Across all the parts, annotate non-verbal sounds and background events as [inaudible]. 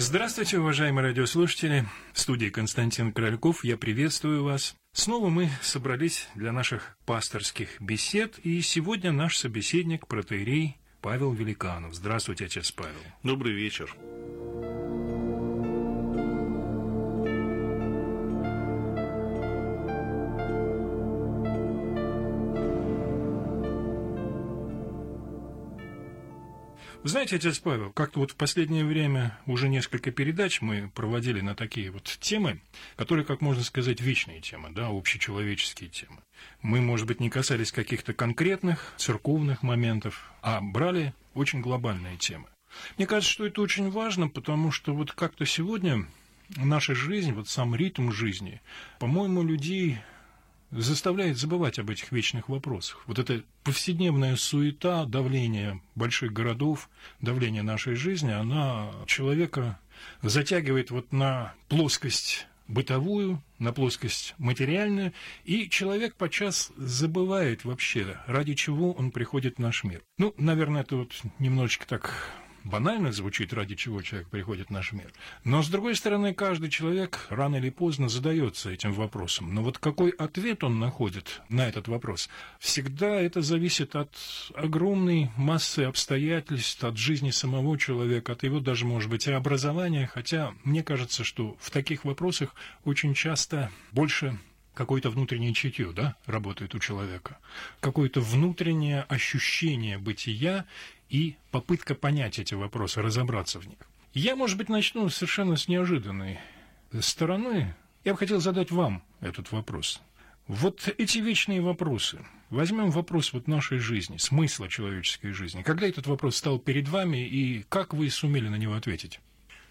Здравствуйте, уважаемые радиослушатели. В студии Константин Крольков. Я приветствую вас. Снова мы собрались для наших пасторских бесед, и сегодня наш собеседник, протеерей Павел Великанов. Здравствуйте, отец Павел. Добрый вечер. Знаете, отец Павел, как-то вот в последнее время уже несколько передач мы проводили на такие вот темы, которые, как можно сказать, вечные темы, да, общечеловеческие темы. Мы, может быть, не касались каких-то конкретных церковных моментов, а брали очень глобальные темы. Мне кажется, что это очень важно, потому что вот как-то сегодня наша жизнь, вот сам ритм жизни, по-моему, людей заставляет забывать об этих вечных вопросах. Вот эта повседневная суета, давление больших городов, давление нашей жизни, она человека затягивает вот на плоскость бытовую, на плоскость материальную, и человек подчас забывает вообще, ради чего он приходит в наш мир. Ну, наверное, это вот немножечко так банально звучит, ради чего человек приходит в наш мир. Но, с другой стороны, каждый человек рано или поздно задается этим вопросом. Но вот какой ответ он находит на этот вопрос, всегда это зависит от огромной массы обстоятельств, от жизни самого человека, от его даже, может быть, и образования. Хотя мне кажется, что в таких вопросах очень часто больше какое-то внутреннее чутье, да, работает у человека, какое-то внутреннее ощущение бытия и попытка понять эти вопросы, разобраться в них. Я, может быть, начну совершенно с неожиданной стороны. Я бы хотел задать вам этот вопрос. Вот эти вечные вопросы. Возьмем вопрос вот нашей жизни, смысла человеческой жизни. Когда этот вопрос стал перед вами, и как вы сумели на него ответить?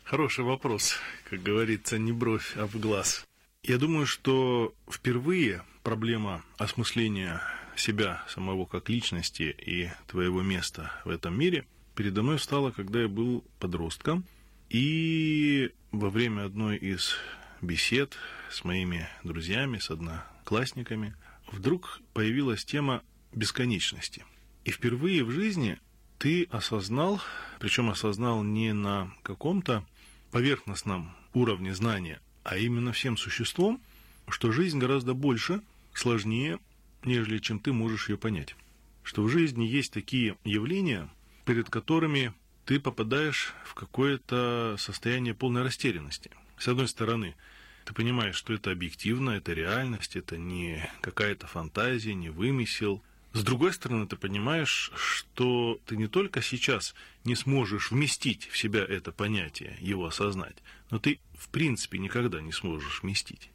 Хороший вопрос. Как говорится, не бровь, а в глаз. Я думаю, что впервые проблема осмысления себя самого как личности и твоего места в этом мире передо мной встала, когда я был подростком. И во время одной из бесед с моими друзьями, с одноклассниками, вдруг появилась тема бесконечности. И впервые в жизни ты осознал, причем осознал не на каком-то поверхностном уровне знания, а именно всем существом, что жизнь гораздо больше, сложнее, нежели чем ты можешь ее понять. Что в жизни есть такие явления, перед которыми ты попадаешь в какое-то состояние полной растерянности. С одной стороны, ты понимаешь, что это объективно, это реальность, это не какая-то фантазия, не вымысел. С другой стороны, ты понимаешь, что ты не только сейчас не сможешь вместить в себя это понятие, его осознать, но ты в принципе никогда не сможешь вместить.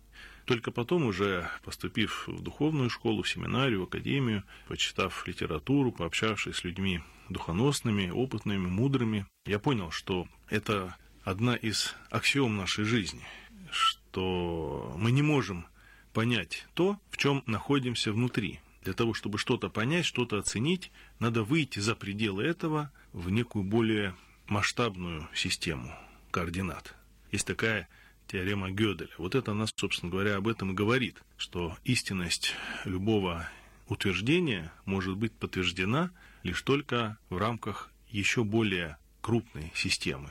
Только потом, уже поступив в духовную школу, в семинарию, в академию, почитав литературу, пообщавшись с людьми духоносными, опытными, мудрыми, я понял, что это одна из аксиом нашей жизни, что мы не можем понять то, в чем находимся внутри, для того, чтобы что-то понять, что-то оценить, надо выйти за пределы этого в некую более масштабную систему координат. Есть такая теорема Гёделя. Вот это нас, собственно говоря, об этом и говорит, что истинность любого утверждения может быть подтверждена лишь только в рамках еще более крупной системы,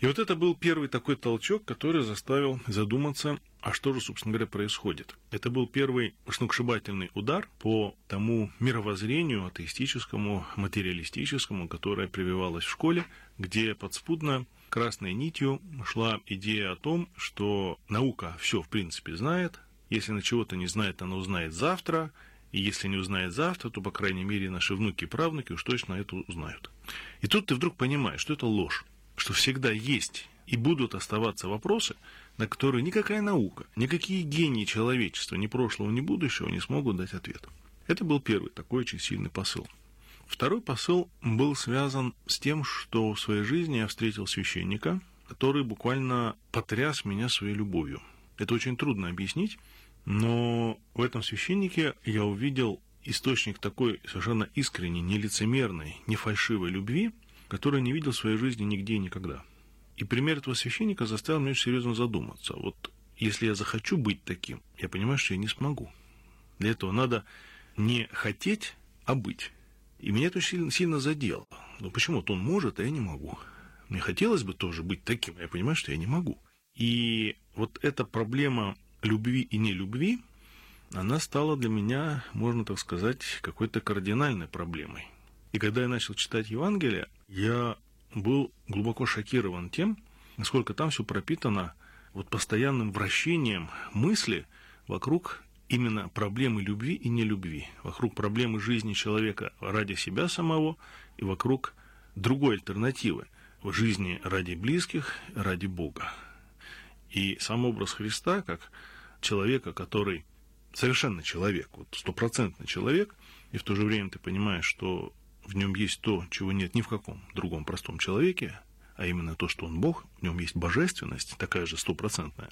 и вот это был первый такой толчок, который заставил задуматься, а что же, собственно говоря, происходит. Это был первый сногсшибательный удар по тому мировоззрению атеистическому, материалистическому, которое прививалось в школе, где подспудно красной нитью шла идея о том, что наука все в принципе знает, если на чего-то не знает, она узнает завтра, и если не узнает завтра, то, по крайней мере, наши внуки и правнуки уж точно это узнают. И тут ты вдруг понимаешь, что это ложь что всегда есть и будут оставаться вопросы, на которые никакая наука, никакие гении человечества, ни прошлого, ни будущего не смогут дать ответ. Это был первый такой очень сильный посыл. Второй посыл был связан с тем, что в своей жизни я встретил священника, который буквально потряс меня своей любовью. Это очень трудно объяснить, но в этом священнике я увидел источник такой совершенно искренней, нелицемерной, не фальшивой любви – который не видел в своей жизни нигде и никогда. И пример этого священника заставил меня очень серьезно задуматься. Вот если я захочу быть таким, я понимаю, что я не смогу. Для этого надо не хотеть, а быть. И меня это очень сильно, сильно задело. Ну почему-то он может, а я не могу. Мне хотелось бы тоже быть таким, я понимаю, что я не могу. И вот эта проблема любви и нелюбви, она стала для меня, можно так сказать, какой-то кардинальной проблемой. И когда я начал читать Евангелие, я был глубоко шокирован тем, насколько там все пропитано вот постоянным вращением мысли вокруг именно проблемы любви и нелюбви, вокруг проблемы жизни человека ради себя самого и вокруг другой альтернативы в жизни ради близких, ради Бога. И сам образ Христа, как человека, который совершенно человек, вот стопроцентный человек, и в то же время ты понимаешь, что в нем есть то, чего нет ни в каком другом простом человеке, а именно то, что он Бог, в нем есть божественность, такая же стопроцентная,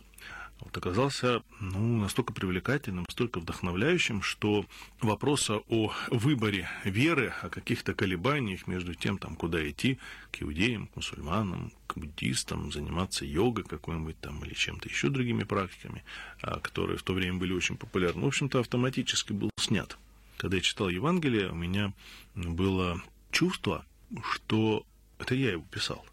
вот оказался ну, настолько привлекательным, настолько вдохновляющим, что вопроса о выборе веры, о каких-то колебаниях между тем, там, куда идти, к иудеям, к мусульманам, к буддистам, заниматься йогой какой-нибудь там или чем-то еще другими практиками, а, которые в то время были очень популярны, в общем-то, автоматически был снят. Когда я читал Евангелие, у меня было чувство, что это я его писал.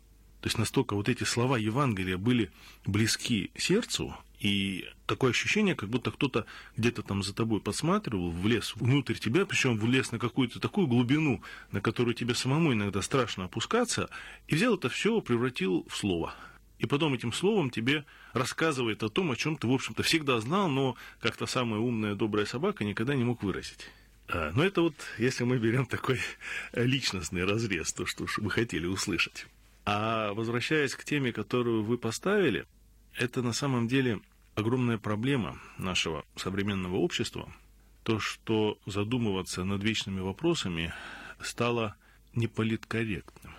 То есть настолько вот эти слова Евангелия были близки сердцу, и такое ощущение, как будто кто-то где-то там за тобой подсматривал, влез внутрь тебя, причем влез на какую-то такую глубину, на которую тебе самому иногда страшно опускаться, и взял это все, превратил в слово. И потом этим словом тебе рассказывает о том, о чем ты, в общем-то, всегда знал, но как-то самая умная, добрая собака никогда не мог выразить. А, но это вот, если мы берем такой [laughs] личностный разрез, то, что вы хотели услышать. А возвращаясь к теме, которую вы поставили, это на самом деле огромная проблема нашего современного общества, то, что задумываться над вечными вопросами стало неполиткорректным.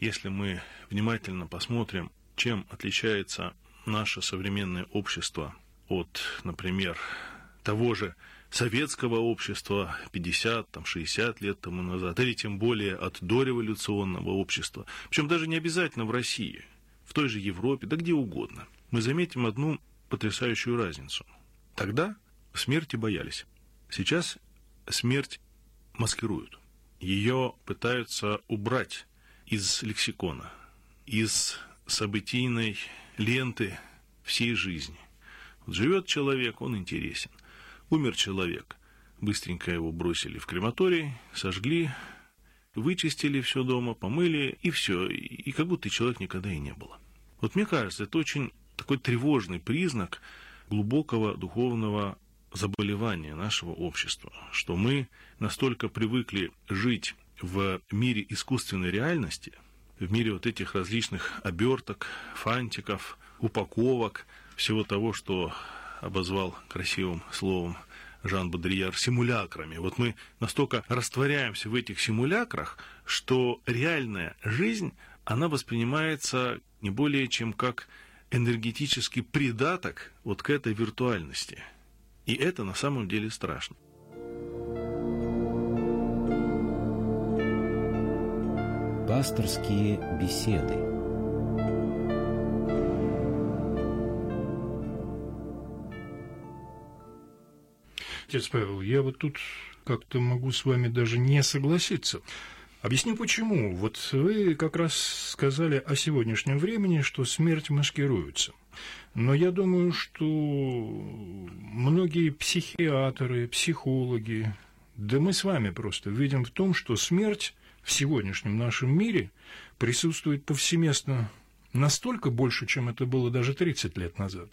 Если мы внимательно посмотрим, чем отличается наше современное общество от, например, того же советского общества 50, там, 60 лет тому назад, или тем более от дореволюционного общества, причем даже не обязательно в России, в той же Европе, да где угодно, мы заметим одну потрясающую разницу. Тогда смерти боялись. Сейчас смерть маскируют. Ее пытаются убрать из лексикона, из событийной ленты всей жизни. Вот живет человек, он интересен. Умер человек. Быстренько его бросили в крематорий, сожгли, вычистили все дома, помыли, и все. И как будто человек никогда и не было. Вот мне кажется, это очень такой тревожный признак глубокого духовного заболевания нашего общества, что мы настолько привыкли жить в мире искусственной реальности, в мире вот этих различных оберток, фантиков, упаковок, всего того, что обозвал красивым словом Жан Бодрияр симулякрами. Вот мы настолько растворяемся в этих симулякрах, что реальная жизнь, она воспринимается не более чем как энергетический придаток вот к этой виртуальности. И это на самом деле страшно. Пасторские беседы. Отец Павел, я вот тут как-то могу с вами даже не согласиться. Объясню почему. Вот вы как раз сказали о сегодняшнем времени, что смерть маскируется. Но я думаю, что многие психиатры, психологи, да мы с вами просто видим в том, что смерть в сегодняшнем нашем мире присутствует повсеместно настолько больше, чем это было даже 30 лет назад.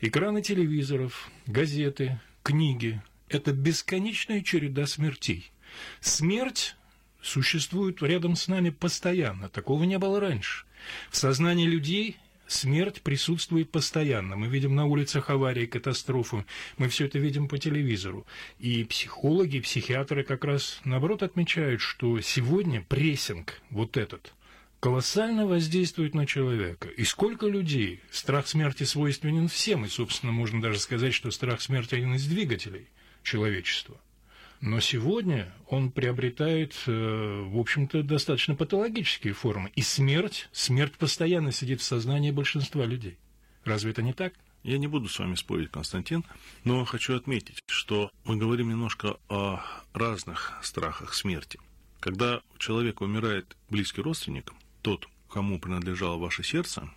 Экраны телевизоров, газеты, книги – это бесконечная череда смертей. Смерть существует рядом с нами постоянно. Такого не было раньше. В сознании людей смерть присутствует постоянно. Мы видим на улицах аварии, катастрофы, мы все это видим по телевизору. И психологи, психиатры как раз наоборот отмечают, что сегодня прессинг вот этот колоссально воздействует на человека. И сколько людей страх смерти свойственен всем, и, собственно, можно даже сказать, что страх смерти один из двигателей человечества. Но сегодня он приобретает, э, в общем-то, достаточно патологические формы. И смерть, смерть постоянно сидит в сознании большинства людей. Разве это не так? Я не буду с вами спорить, Константин, но хочу отметить, что мы говорим немножко о разных страхах смерти. Когда у человека умирает близкий родственник, тот, кому принадлежало ваше сердце,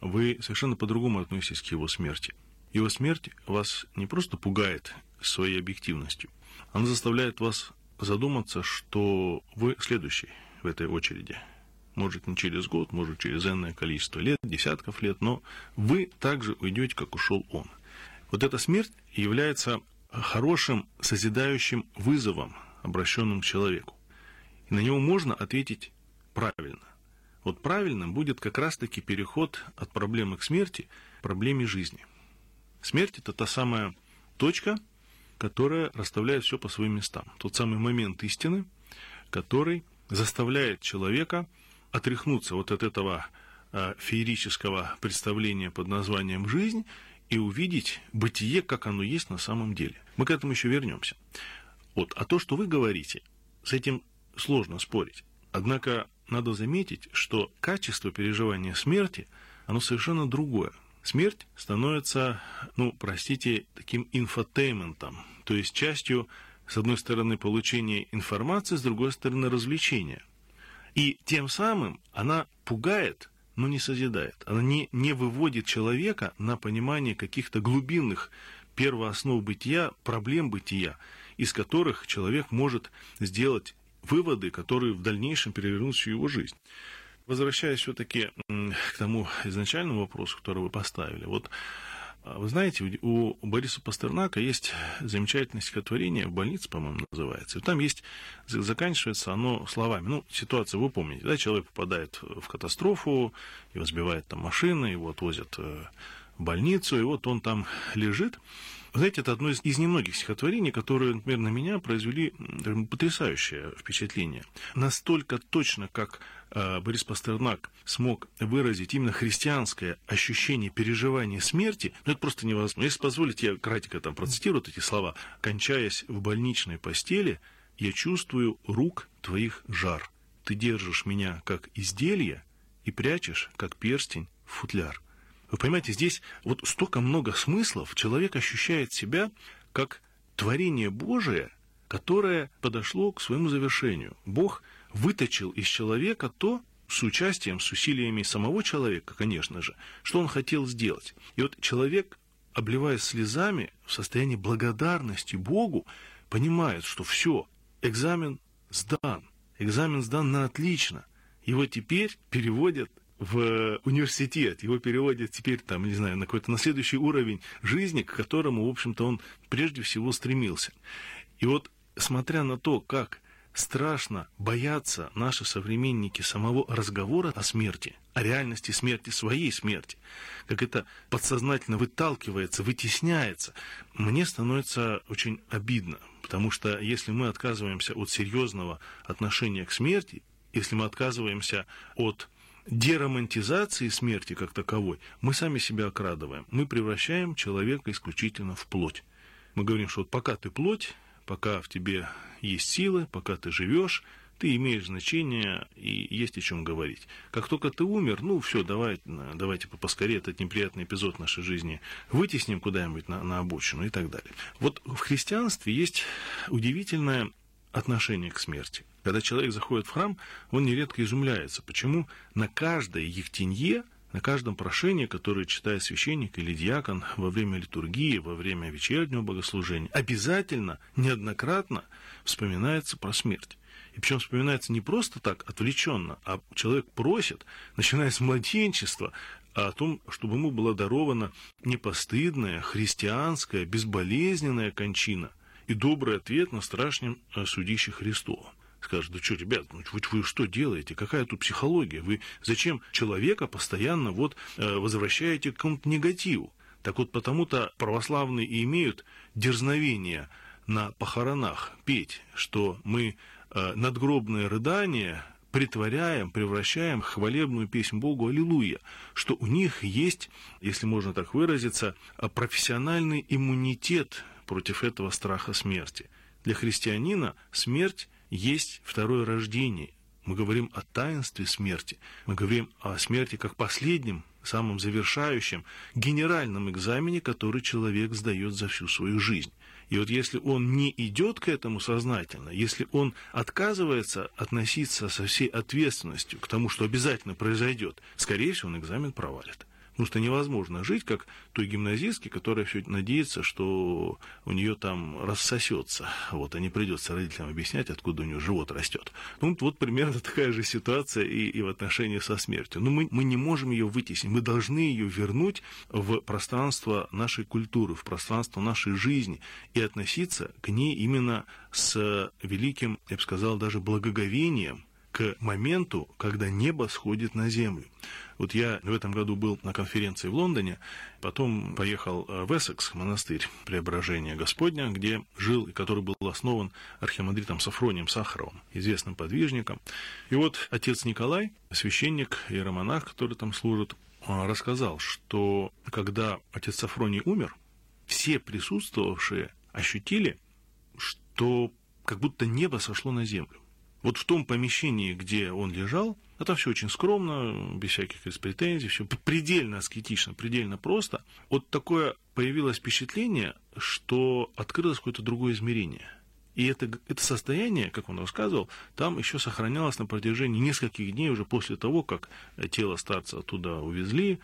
вы совершенно по-другому относитесь к его смерти. Его смерть вас не просто пугает своей объективностью, она заставляет вас задуматься, что вы следующий в этой очереди. Может, не через год, может, через энное количество лет, десятков лет, но вы также уйдете, как ушел он. Вот эта смерть является хорошим созидающим вызовом, обращенным к человеку. И на него можно ответить правильно. Вот правильным будет как раз-таки переход от проблемы к смерти к проблеме жизни. Смерть – это та самая точка, которая расставляет все по своим местам. Тот самый момент истины, который заставляет человека отряхнуться вот от этого э, феерического представления под названием «жизнь» и увидеть бытие, как оно есть на самом деле. Мы к этому еще вернемся. Вот. А то, что вы говорите, с этим сложно спорить. Однако надо заметить, что качество переживания смерти, оно совершенно другое. Смерть становится, ну, простите, таким инфотейментом, то есть частью, с одной стороны, получения информации, с другой стороны, развлечения. И тем самым она пугает, но не созидает. Она не, не выводит человека на понимание каких-то глубинных первооснов бытия, проблем бытия, из которых человек может сделать выводы, которые в дальнейшем перевернут всю его жизнь. Возвращаясь все-таки к тому изначальному вопросу, который вы поставили, вот а, вы знаете, у Бориса Пастернака есть замечательное стихотворение, в больнице, по-моему, называется. Там есть, заканчивается оно словами. Ну, ситуация, вы помните, да, человек попадает в катастрофу, его сбивает там машина, его отвозят э, больницу, и вот он там лежит, знаете, это одно из, из немногих стихотворений, которые, например, на меня произвели потрясающее впечатление. Настолько точно, как э, Борис Пастернак смог выразить именно христианское ощущение переживания смерти, ну это просто невозможно. Если позволите, я кратко там процитирую эти слова. «Кончаясь в больничной постели, я чувствую рук твоих жар. Ты держишь меня как изделие и прячешь, как перстень, футляр. Вы понимаете, здесь вот столько много смыслов. Человек ощущает себя как творение Божие, которое подошло к своему завершению. Бог выточил из человека то, с участием, с усилиями самого человека, конечно же, что он хотел сделать. И вот человек, обливаясь слезами, в состоянии благодарности Богу, понимает, что все, экзамен сдан, экзамен сдан на отлично. Его теперь переводят в университет, его переводят теперь там, не знаю, на какой-то на следующий уровень жизни, к которому, в общем-то, он прежде всего стремился. И вот, смотря на то, как страшно боятся наши современники самого разговора о смерти, о реальности смерти, своей смерти, как это подсознательно выталкивается, вытесняется, мне становится очень обидно, потому что если мы отказываемся от серьезного отношения к смерти, если мы отказываемся от деромантизации смерти как таковой, мы сами себя окрадываем. Мы превращаем человека исключительно в плоть. Мы говорим, что вот пока ты плоть, пока в тебе есть силы, пока ты живешь, ты имеешь значение и есть о чем говорить. Как только ты умер, ну все, давай, давайте поскорее этот неприятный эпизод нашей жизни вытесним куда-нибудь на, на обочину и так далее. Вот в христианстве есть удивительное отношение к смерти. Когда человек заходит в храм, он нередко изумляется, почему на каждой ехтенье, на каждом прошении, которое читает священник или диакон во время литургии, во время вечернего богослужения, обязательно, неоднократно вспоминается про смерть. И причем вспоминается не просто так, отвлеченно, а человек просит, начиная с младенчества, о том, чтобы ему была дарована непостыдная, христианская, безболезненная кончина и добрый ответ на страшном судище Христова скажет, да что, ребят, ну вы, вы что делаете? Какая тут психология? Вы зачем человека постоянно вот э, возвращаете к какому-то негативу? Так вот, потому-то православные и имеют дерзновение на похоронах петь, что мы э, надгробное рыдание притворяем, превращаем в хвалебную песнь Богу «Аллилуйя», что у них есть, если можно так выразиться, профессиональный иммунитет против этого страха смерти. Для христианина смерть есть второе рождение. Мы говорим о таинстве смерти. Мы говорим о смерти как последнем самом завершающем генеральном экзамене, который человек сдает за всю свою жизнь. И вот если он не идет к этому сознательно, если он отказывается относиться со всей ответственностью к тому, что обязательно произойдет, скорее всего, он экзамен провалит. Потому что невозможно жить, как той гимназистке, которая все надеется, что у нее там рассосется. Вот, а не придется родителям объяснять, откуда у нее живот растет. Ну, вот примерно такая же ситуация и, и в отношении со смертью. Но мы, мы не можем ее вытеснить, мы должны ее вернуть в пространство нашей культуры, в пространство нашей жизни и относиться к ней именно с великим, я бы сказал, даже благоговением, к моменту, когда небо сходит на землю. Вот я в этом году был на конференции в Лондоне, потом поехал э, в Эссекс, монастырь Преображения Господня, где жил и который был основан архимандритом Сафронием Сахаровым, известным подвижником. И вот отец Николай, священник и романах, который там служит, э, рассказал, что когда отец Сафроний умер, все присутствовавшие ощутили, что как будто небо сошло на землю. Вот в том помещении, где он лежал, это все очень скромно, без всяких претензий, все предельно аскетично, предельно просто. Вот такое появилось впечатление, что открылось какое-то другое измерение. И это, это состояние, как он рассказывал, там еще сохранялось на протяжении нескольких дней уже после того, как тело старца оттуда увезли,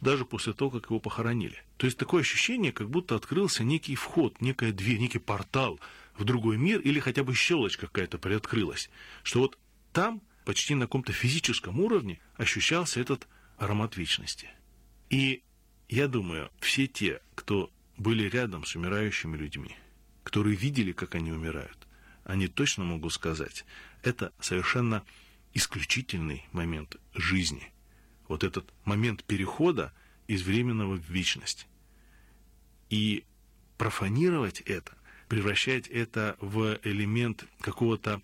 даже после того, как его похоронили. То есть такое ощущение, как будто открылся некий вход, некая дверь, некий портал в другой мир, или хотя бы щелочка какая-то приоткрылась, что вот там, почти на каком-то физическом уровне, ощущался этот аромат вечности. И я думаю, все те, кто были рядом с умирающими людьми, которые видели, как они умирают, они точно могут сказать, это совершенно исключительный момент жизни. Вот этот момент перехода из временного в вечность. И профанировать это превращать это в элемент какого-то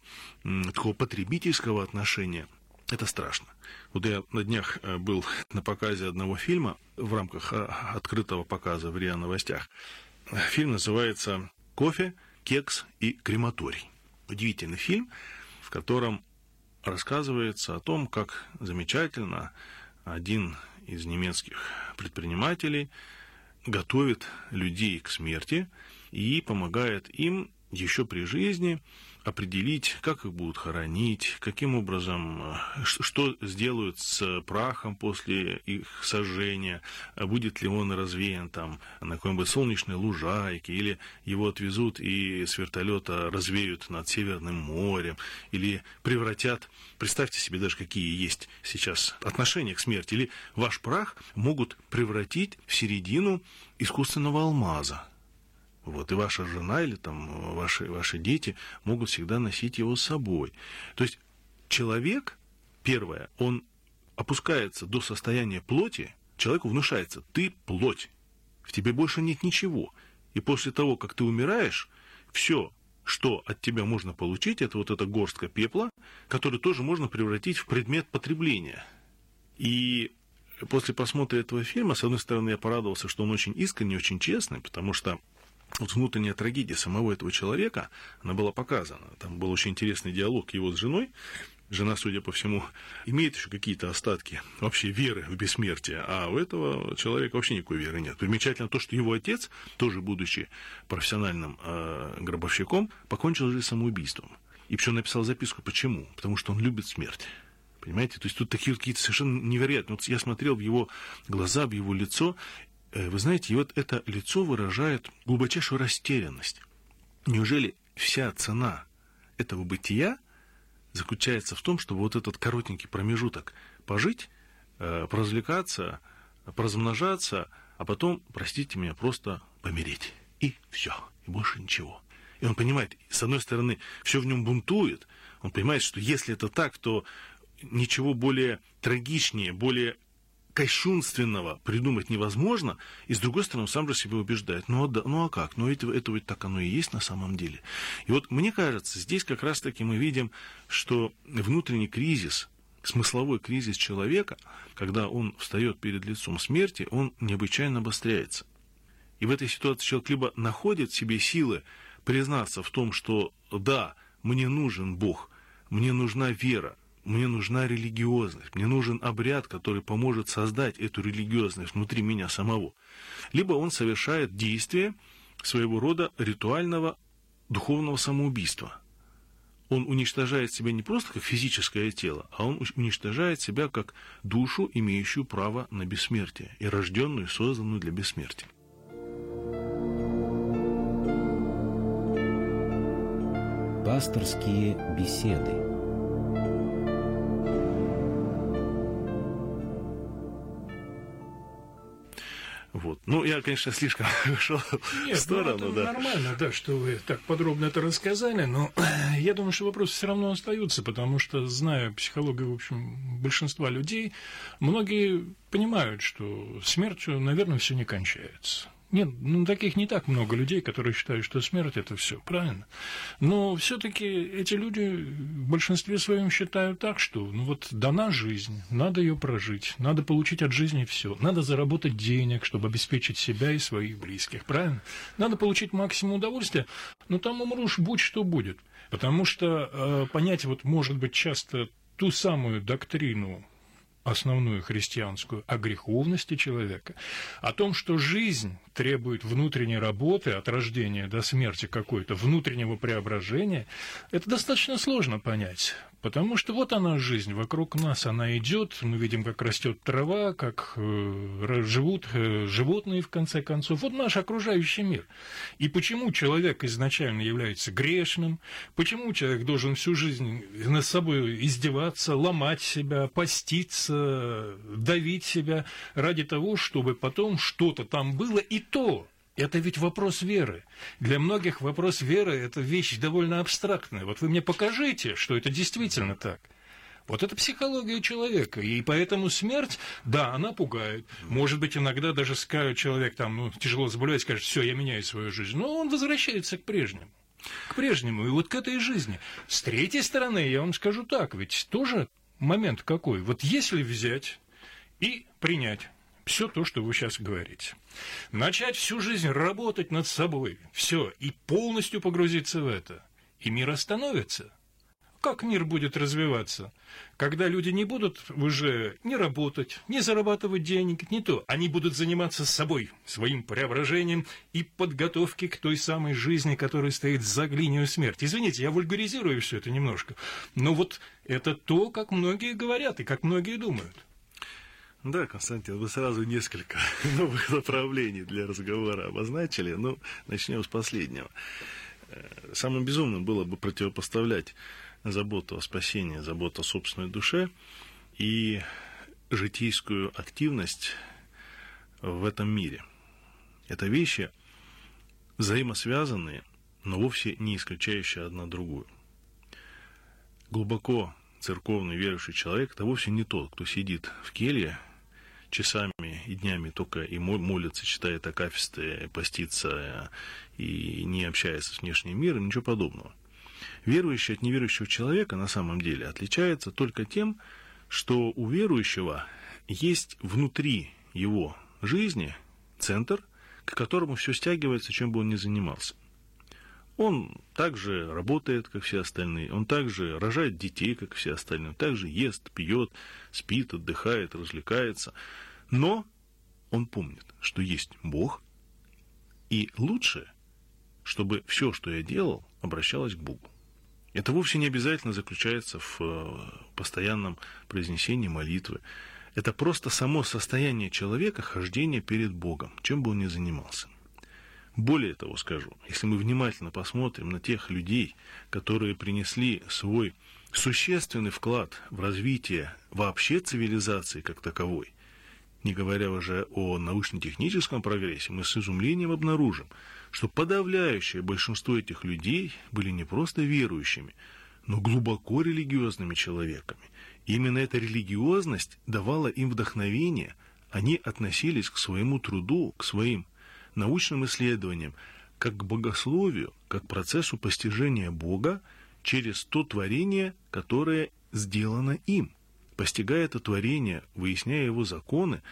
такого потребительского отношения, это страшно. Вот я на днях э, был [laughs] на показе одного фильма в рамках э, открытого показа в РИА Новостях. Фильм называется «Кофе, кекс и крематорий». Удивительный фильм, в котором рассказывается о том, как замечательно один из немецких предпринимателей готовит людей к смерти – и помогает им еще при жизни определить, как их будут хоронить, каким образом, э, что сделают с прахом после их сожжения, будет ли он развеян там на какой-нибудь солнечной лужайке, или его отвезут и с вертолета развеют над Северным морем, или превратят, представьте себе даже какие есть сейчас отношения к смерти, или ваш прах могут превратить в середину искусственного алмаза, вот, и ваша жена или там ваши, ваши дети могут всегда носить его с собой. То есть человек, первое, он опускается до состояния плоти, человеку внушается, ты плоть, в тебе больше нет ничего. И после того, как ты умираешь, все, что от тебя можно получить, это вот эта горстка пепла, которую тоже можно превратить в предмет потребления. И после просмотра этого фильма, с одной стороны, я порадовался, что он очень искренний, очень честный, потому что вот внутренняя трагедия самого этого человека, она была показана. Там был очень интересный диалог его с женой. Жена, судя по всему, имеет еще какие-то остатки вообще веры в бессмертие, а у этого человека вообще никакой веры нет. Примечательно то, что его отец, тоже будучи профессиональным э, гробовщиком, покончил жизнь самоубийством. И причем написал записку. Почему? Потому что он любит смерть. Понимаете? То есть тут такие какие-то совершенно невероятные. Вот я смотрел в его глаза, в его лицо, вы знаете, и вот это лицо выражает глубочайшую растерянность. Неужели вся цена этого бытия заключается в том, чтобы вот этот коротенький промежуток пожить, э, поразвлекаться, поразмножаться, а потом, простите меня, просто помереть. И все, и больше ничего. И он понимает, с одной стороны, все в нем бунтует, он понимает, что если это так, то ничего более трагичнее, более кощунственного придумать невозможно, и с другой стороны, он сам же себя убеждает. Ну, а да, ну а как? Ну это, это ведь так оно и есть на самом деле. И вот мне кажется, здесь как раз-таки мы видим, что внутренний кризис, смысловой кризис человека, когда он встает перед лицом смерти, он необычайно обостряется. И в этой ситуации человек либо находит в себе силы признаться в том, что да, мне нужен Бог, мне нужна вера, мне нужна религиозность, мне нужен обряд, который поможет создать эту религиозность внутри меня самого. Либо он совершает действие своего рода ритуального духовного самоубийства. Он уничтожает себя не просто как физическое тело, а он уничтожает себя как душу, имеющую право на бессмертие и рожденную, созданную для бессмертия. Пасторские беседы. Вот. Ну, я, конечно, слишком [laughs] ушел в сторону, ну, да. Нормально, да, что вы так подробно это рассказали, но [clears throat] я думаю, что вопросы все равно остаются, потому что, зная психологию, в общем, большинства людей, многие понимают, что смертью, наверное, все не кончается. Нет, ну, таких не так много людей, которые считают, что смерть это все, правильно? Но все-таки эти люди в большинстве своем считают так, что ну вот дана жизнь, надо ее прожить, надо получить от жизни все, надо заработать денег, чтобы обеспечить себя и своих близких, правильно? Надо получить максимум удовольствия, но там умрушь, будь что будет. Потому что э, понять вот, может быть, часто ту самую доктрину основную христианскую, о греховности человека, о том, что жизнь требует внутренней работы от рождения до смерти какой-то, внутреннего преображения, это достаточно сложно понять. Потому что вот она жизнь, вокруг нас она идет, мы видим, как растет трава, как э, живут э, животные в конце концов. Вот наш окружающий мир. И почему человек изначально является грешным, почему человек должен всю жизнь над собой издеваться, ломать себя, поститься, давить себя ради того, чтобы потом что-то там было и то это ведь вопрос веры. Для многих вопрос веры – это вещь довольно абстрактная. Вот вы мне покажите, что это действительно так. Вот это психология человека. И поэтому смерть, да, она пугает. Может быть, иногда даже скажет человек, там, ну, тяжело заболевает, скажет, все, я меняю свою жизнь. Но он возвращается к прежнему. К прежнему. И вот к этой жизни. С третьей стороны, я вам скажу так, ведь тоже момент какой. Вот если взять и принять все то, что вы сейчас говорите. Начать всю жизнь работать над собой, все, и полностью погрузиться в это. И мир остановится. Как мир будет развиваться? Когда люди не будут уже не работать, не зарабатывать денег, не то. Они будут заниматься собой, своим преображением и подготовки к той самой жизни, которая стоит за линию смерти. Извините, я вульгаризирую все это немножко. Но вот это то, как многие говорят и как многие думают. Да, Константин, вы сразу несколько [laughs] новых направлений для разговора обозначили. Ну, начнем с последнего. Э, самым безумным было бы противопоставлять заботу о спасении, заботу о собственной душе и житейскую активность в этом мире. Это вещи взаимосвязанные, но вовсе не исключающие одна другую. Глубоко церковный верующий человек – это вовсе не тот, кто сидит в келье часами и днями только и молится, читает акафисты, постится и не общается с внешним миром, ничего подобного. Верующий от неверующего человека на самом деле отличается только тем, что у верующего есть внутри его жизни центр, к которому все стягивается, чем бы он ни занимался. Он также работает, как все остальные, он также рожает детей, как все остальные, он также ест, пьет, спит, отдыхает, развлекается. Но он помнит, что есть Бог, и лучше, чтобы все, что я делал, обращалось к Богу. Это вовсе не обязательно заключается в э, постоянном произнесении молитвы. Это просто само состояние человека хождения перед Богом, чем бы он ни занимался. Более того скажу, если мы внимательно посмотрим на тех людей, которые принесли свой существенный вклад в развитие вообще цивилизации как таковой, не говоря уже о научно-техническом прогрессе, мы с изумлением обнаружим, что подавляющее большинство этих людей были не просто верующими, но глубоко религиозными человеками. Именно эта религиозность давала им вдохновение, они относились к своему труду, к своим научным исследованиям, как к богословию, как к процессу постижения Бога через то творение, которое сделано им. Постигая это творение, выясняя его законы,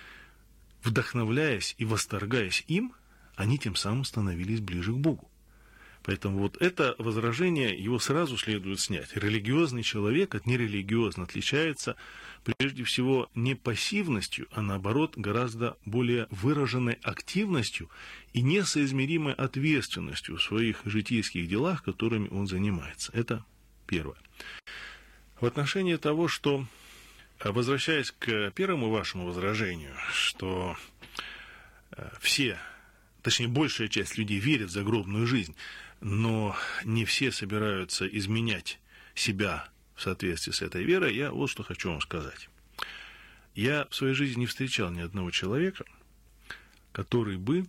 вдохновляясь и восторгаясь им, они тем самым становились ближе к Богу. Поэтому вот это возражение, его сразу следует снять. Религиозный человек от нерелигиозно отличается прежде всего не пассивностью, а наоборот гораздо более выраженной активностью и несоизмеримой ответственностью в своих житейских делах, которыми он занимается. Это первое. В отношении того, что, возвращаясь к первому вашему возражению, что э, все, точнее большая часть людей верит в загробную жизнь, но не все собираются изменять себя в соответствии с этой верой, я вот что хочу вам сказать. Я в своей жизни не встречал ни одного человека, который бы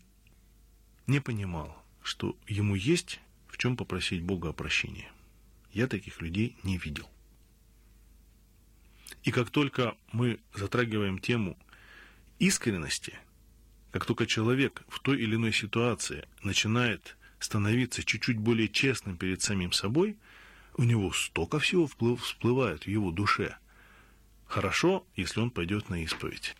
не понимал, что ему есть в чем попросить Бога о прощении. Я таких людей не видел. И как только мы затрагиваем тему искренности, как только человек в той или иной ситуации начинает становиться чуть-чуть более честным перед самим собой, у него столько всего всплывает в его душе. Хорошо, если он пойдет на исповедь.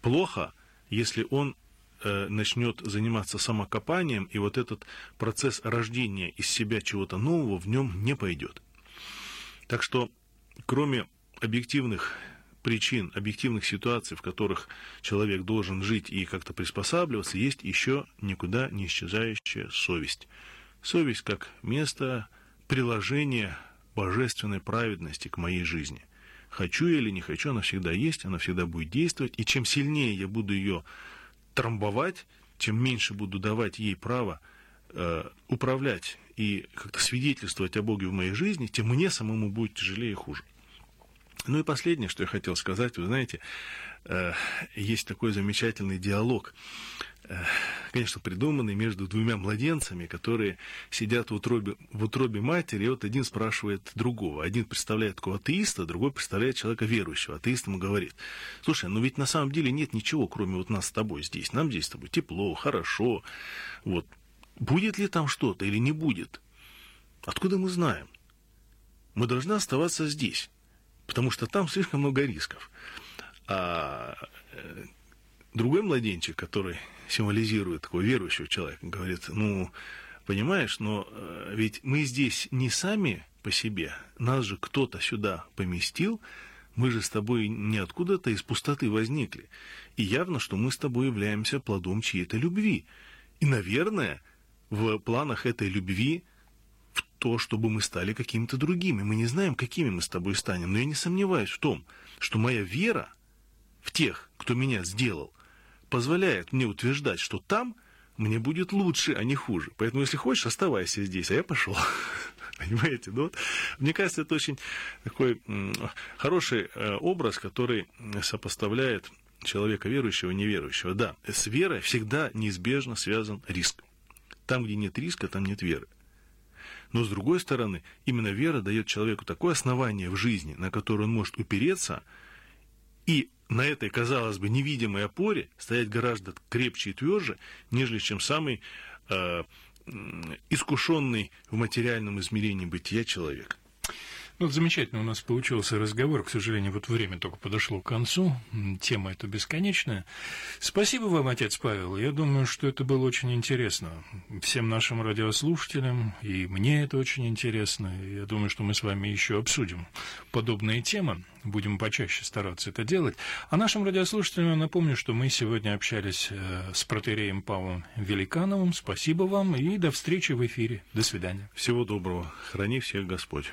Плохо, если он э, начнет заниматься самокопанием, и вот этот процесс рождения из себя чего-то нового в нем не пойдет. Так что, кроме объективных причин, объективных ситуаций, в которых человек должен жить и как-то приспосабливаться, есть еще никуда не исчезающая совесть. Совесть как место приложения божественной праведности к моей жизни. Хочу я или не хочу, она всегда есть, она всегда будет действовать, и чем сильнее я буду ее трамбовать, чем меньше буду давать ей право э, управлять и как-то свидетельствовать о Боге в моей жизни, тем мне самому будет тяжелее и хуже. Ну и последнее, что я хотел сказать, вы знаете, э, есть такой замечательный диалог, э, конечно, придуманный между двумя младенцами, которые сидят в утробе, в утробе матери, и вот один спрашивает другого. Один представляет такого атеиста, другой представляет человека верующего. Атеист ему говорит, слушай, ну ведь на самом деле нет ничего, кроме вот нас с тобой здесь. Нам здесь с тобой тепло, хорошо. Вот. Будет ли там что-то или не будет? Откуда мы знаем? Мы должны оставаться здесь потому что там слишком много рисков. А э, другой младенчик, который символизирует такого верующего человека, говорит, ну, понимаешь, но э, ведь мы здесь не сами по себе, нас же кто-то сюда поместил, мы же с тобой не откуда-то из пустоты возникли. И явно, что мы с тобой являемся плодом чьей-то любви. И, наверное, в планах этой любви то, чтобы мы стали какими-то другими. Мы не знаем, какими мы с тобой станем, но я не сомневаюсь в том, что моя вера в тех, кто меня сделал, позволяет мне утверждать, что там мне будет лучше, а не хуже. Поэтому, если хочешь, оставайся здесь, а я пошел. [laughs] Понимаете? Ну, вот, мне кажется, это очень такой хороший э, образ, который сопоставляет человека верующего и неверующего. Да, с верой всегда неизбежно связан риск. Там, где нет риска, там нет веры. Но, с другой стороны, именно вера дает человеку такое основание в жизни, на которое он может упереться, и на этой, казалось бы, невидимой опоре стоять гораздо крепче и тверже, нежели чем самый э, искушенный в материальном измерении бытия человек. Ну, вот замечательно у нас получился разговор. К сожалению, вот время только подошло к концу. Тема эта бесконечная. Спасибо вам, отец Павел. Я думаю, что это было очень интересно. Всем нашим радиослушателям, и мне это очень интересно. Я думаю, что мы с вами еще обсудим подобные темы. Будем почаще стараться это делать. А нашим радиослушателям я напомню, что мы сегодня общались э, с протереем Павлом Великановым. Спасибо вам и до встречи в эфире. До свидания. Всего доброго. Храни всех Господь.